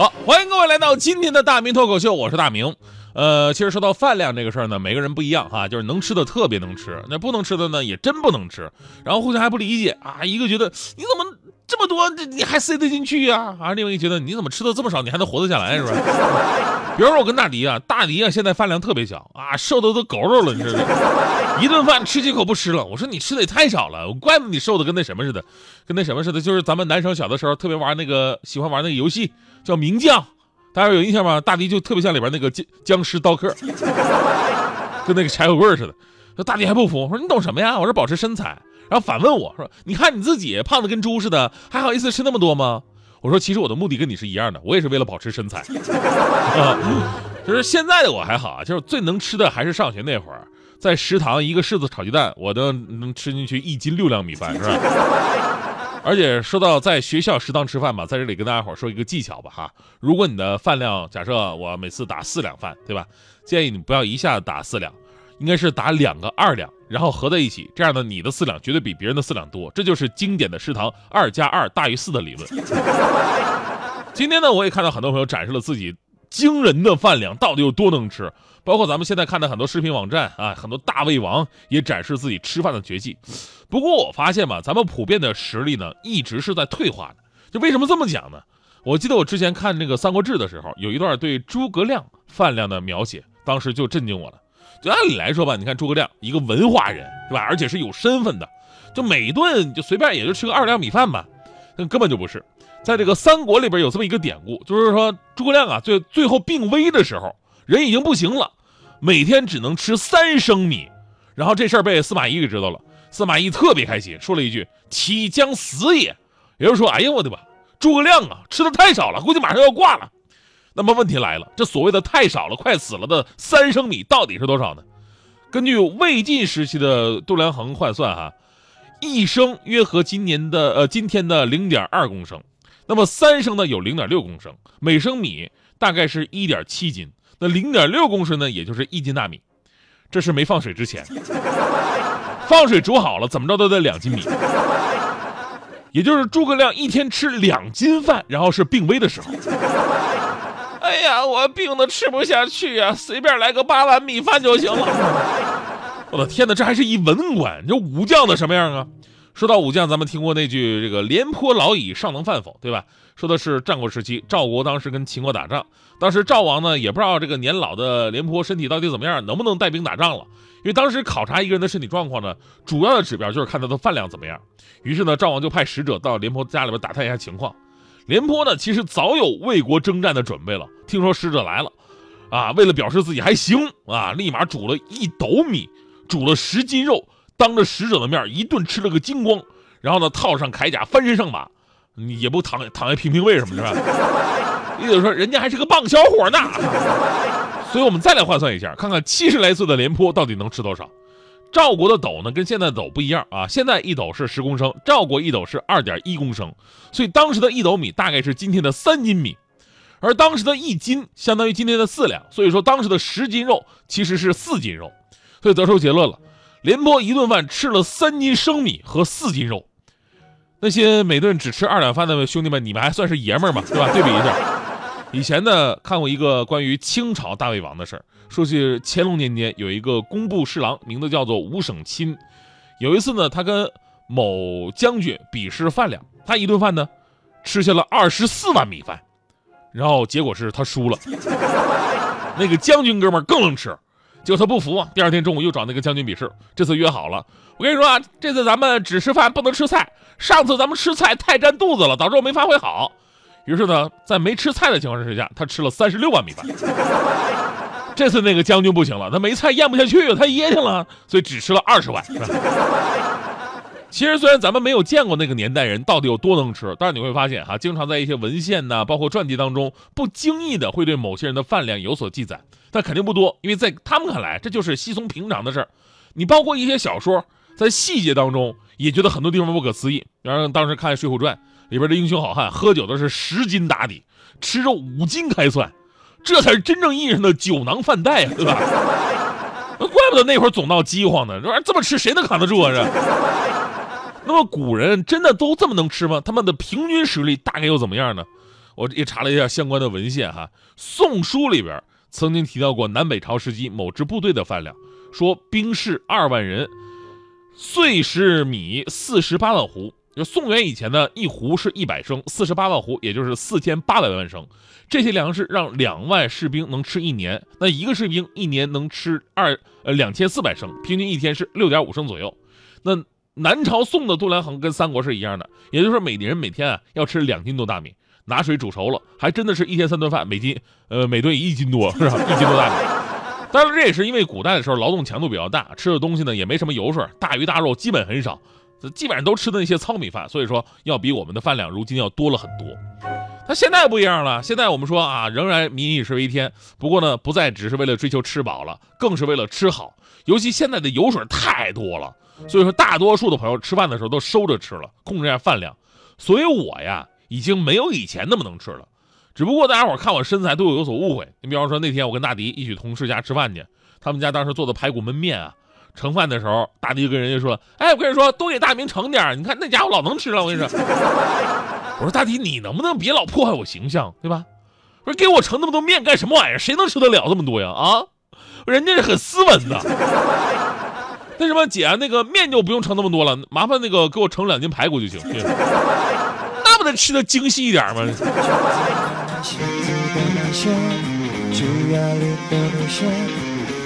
好，欢迎各位来到今天的大明脱口秀，我是大明。呃，其实说到饭量这个事儿呢，每个人不一样哈，就是能吃的特别能吃，那不能吃的呢也真不能吃，然后互相还不理解啊，一个觉得你怎么这么多，这你还塞得进去呀？啊，另外一个觉得你怎么吃的这么少，你还能活得下来是吧？比如说我跟大迪啊，大迪啊现在饭量特别小啊，瘦的都狗肉了，你知道吗？一顿饭吃几口不吃了，我说你吃的也太少了，怪不得你瘦的跟那什么似的，跟那什么似的，就是咱们男生小的时候特别玩那个，喜欢玩那个游戏叫名将。大家有印象吗？大迪就特别像里边那个僵僵尸刀客，跟那个柴火棍似的。说大迪还不服，我说你懂什么呀？我是保持身材。然后反问我说：“你看你自己胖的跟猪似的，还好意思吃那么多吗？”我说：“其实我的目的跟你是一样的，我也是为了保持身材。啊 就是现在的我还好啊，就是最能吃的还是上学那会儿，在食堂一个柿子炒鸡蛋，我都能吃进去一斤六两米饭，是吧？” 而且说到在学校食堂吃饭吧，在这里跟大家伙说一个技巧吧哈。如果你的饭量，假设我每次打四两饭，对吧？建议你不要一下子打四两，应该是打两个二两，然后合在一起，这样呢，你的四两绝对比别人的四两多。这就是经典的食堂二加二大于四的理论。今天呢，我也看到很多朋友展示了自己惊人的饭量到底有多能吃。包括咱们现在看的很多视频网站啊，很多大胃王也展示自己吃饭的绝技。不过我发现吧，咱们普遍的实力呢，一直是在退化的。就为什么这么讲呢？我记得我之前看那个《三国志》的时候，有一段对诸葛亮饭量的描写，当时就震惊我了。就按理来说吧，你看诸葛亮一个文化人，对吧？而且是有身份的，就每顿就随便也就吃个二两米饭吧，那根本就不是。在这个三国里边有这么一个典故，就是说诸葛亮啊，最最后病危的时候。人已经不行了，每天只能吃三升米，然后这事儿被司马懿给知道了，司马懿特别开心，说了一句：“岂将死也。”也就是说，哎呀，我的妈，诸葛亮啊，吃的太少了，估计马上要挂了。那么问题来了，这所谓的太少了，快死了的三升米到底是多少呢？根据魏晋时期的度量衡换算，哈，一升约合今年的呃今天的零点二公升，那么三升呢有零点六公升，每升米大概是一点七斤。那零点六公升呢，也就是一斤大米，这是没放水之前，放水煮好了，怎么着都得两斤米，也就是诸葛亮一天吃两斤饭，然后是病危的时候。哎呀，我病的吃不下去啊，随便来个八碗米饭就行了。我的天哪，这还是一文官，这武将的什么样啊？说到武将，咱们听过那句“这个廉颇老矣，尚能饭否”，对吧？说的是战国时期，赵国当时跟秦国打仗，当时赵王呢也不知道这个年老的廉颇身体到底怎么样，能不能带兵打仗了。因为当时考察一个人的身体状况呢，主要的指标就是看他的饭量怎么样。于是呢，赵王就派使者到廉颇家里边打探一下情况。廉颇呢，其实早有为国征战的准备了，听说使者来了，啊，为了表示自己还行啊，立马煮了一斗米，煮了十斤肉。当着使者的面一顿吃了个精光，然后呢套上铠甲翻身上马，也不躺躺下评评为什么是吧？意思说人家还是个棒小伙呢。所以我们再来换算一下，看看七十来岁的廉颇到底能吃多少。赵国的斗呢跟现在斗不一样啊，现在一斗是十公升，赵国一斗是二点一公升，所以当时的一斗米大概是今天的三斤米，而当时的一斤相当于今天的四两，所以说当时的十斤肉其实是四斤肉，所以得出结论了。廉颇一顿饭吃了三斤生米和四斤肉，那些每顿只吃二两饭的兄弟们，你们还算是爷们儿吗？对吧？对比一下，以前呢看过一个关于清朝大胃王的事儿，说是乾隆年间有一个工部侍郎，名字叫做吴省钦，有一次呢他跟某将军比试饭量，他一顿饭呢吃下了二十四碗米饭，然后结果是他输了，那个将军哥们更能吃。结果他不服啊！第二天中午又找那个将军比试，这次约好了。我跟你说啊，这次咱们只吃饭不能吃菜。上次咱们吃菜太占肚子了，导致我没发挥好。于是呢，在没吃菜的情况之下，他吃了三十六碗米饭。这次那个将军不行了，他没菜咽不下去，他噎挺了，所以只吃了二十碗。其实虽然咱们没有见过那个年代人到底有多能吃，但是你会发现哈，经常在一些文献呐，包括传记当中，不经意的会对某些人的饭量有所记载，但肯定不多，因为在他们看来这就是稀松平常的事儿。你包括一些小说，在细节当中也觉得很多地方不可思议。然后当时看《水浒传》里边的英雄好汉，喝酒的是十斤打底，吃肉五斤开涮，这才是真正意义上的酒囊饭袋啊，对吧？那怪不得那会儿总闹饥荒呢，这玩意儿这么吃谁能扛得住啊？这。那么古人真的都这么能吃吗？他们的平均实力大概又怎么样呢？我也查了一下相关的文献哈，《宋书》里边曾经提到过南北朝时期某支部队的饭量，说兵士二万人，岁食米四十八万斛。就宋元以前呢，一斛是一百升，四十八万斛也就是四千八百万升。这些粮食让两万士兵能吃一年，那一个士兵一年能吃二呃两千四百升，平均一天是六点五升左右。那南朝宋的度量衡跟三国是一样的，也就是说每人每天啊要吃两斤多大米，拿水煮熟了，还真的是一天三顿饭，每斤呃每顿一斤多是吧？一斤多大米。当然这也是因为古代的时候劳动强度比较大，吃的东西呢也没什么油水，大鱼大肉基本很少，基本上都吃的那些糙米饭，所以说要比我们的饭量如今要多了很多。他现在不一样了，现在我们说啊，仍然民以食为天，不过呢不再只是为了追求吃饱了，更是为了吃好，尤其现在的油水太多了。所以说，大多数的朋友吃饭的时候都收着吃了，控制一下饭量。所以我呀，已经没有以前那么能吃了。只不过大家伙看我身材都有有所误会。你比方说那天我跟大迪一起同事家吃饭去，他们家当时做的排骨焖面啊，盛饭的时候，大迪就跟人家说：“哎，我跟你说，多给大明盛点你看那家伙老能吃了。”我跟你说，我说大迪，你能不能别老破坏我形象，对吧？我说给我盛那么多面干什么玩意儿？谁能吃得了这么多呀？啊，人家是很斯文的。那什么姐，那个面就不用盛那么多了，麻烦那个给我盛两斤排骨就行。那不得吃的精细一点吗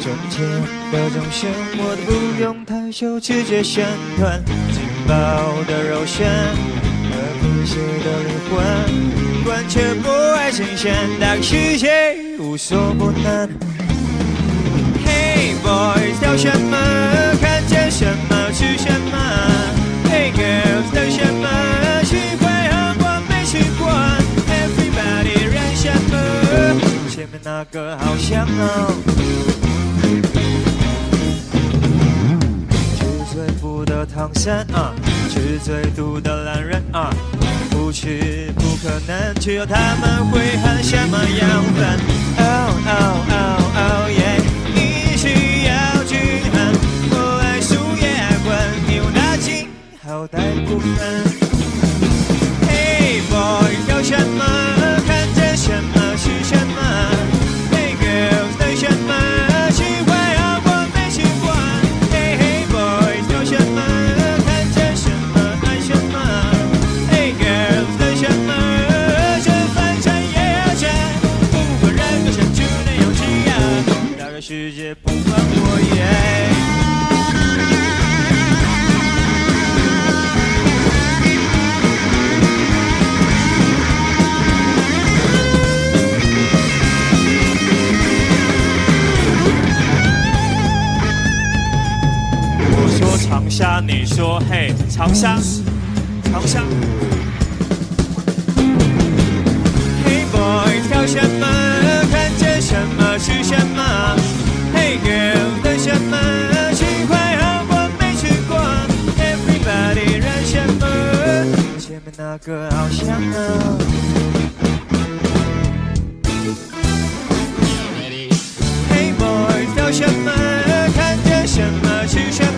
中间的中线，我都不用太羞，直接线段，紧抱的肉弦，和皮鞋的灵魂，完全不爱新鲜，大个世界无所不能。Hey boys，挑什么？看见什么？吃什么？Hey girls，等什么？吃欢喝过没吃过？Everybody，燃什么？前面那个好香哦。三啊，吃最毒的男人啊，不吃不可能，只有他们会喊什么样饭？Oh oh oh oh yeah 你需要均衡，我爱输也爱滚，你我拿紧。好歹不分。Hey boy，要什么？你说嘿，长沙长沙。hey boy，跳什么？看见什么？是什么？hey girl，等什么？奇怪，我没去过。everybody 燾什么？前面那个好像。hey boy，跳什么？看见什么？是什么？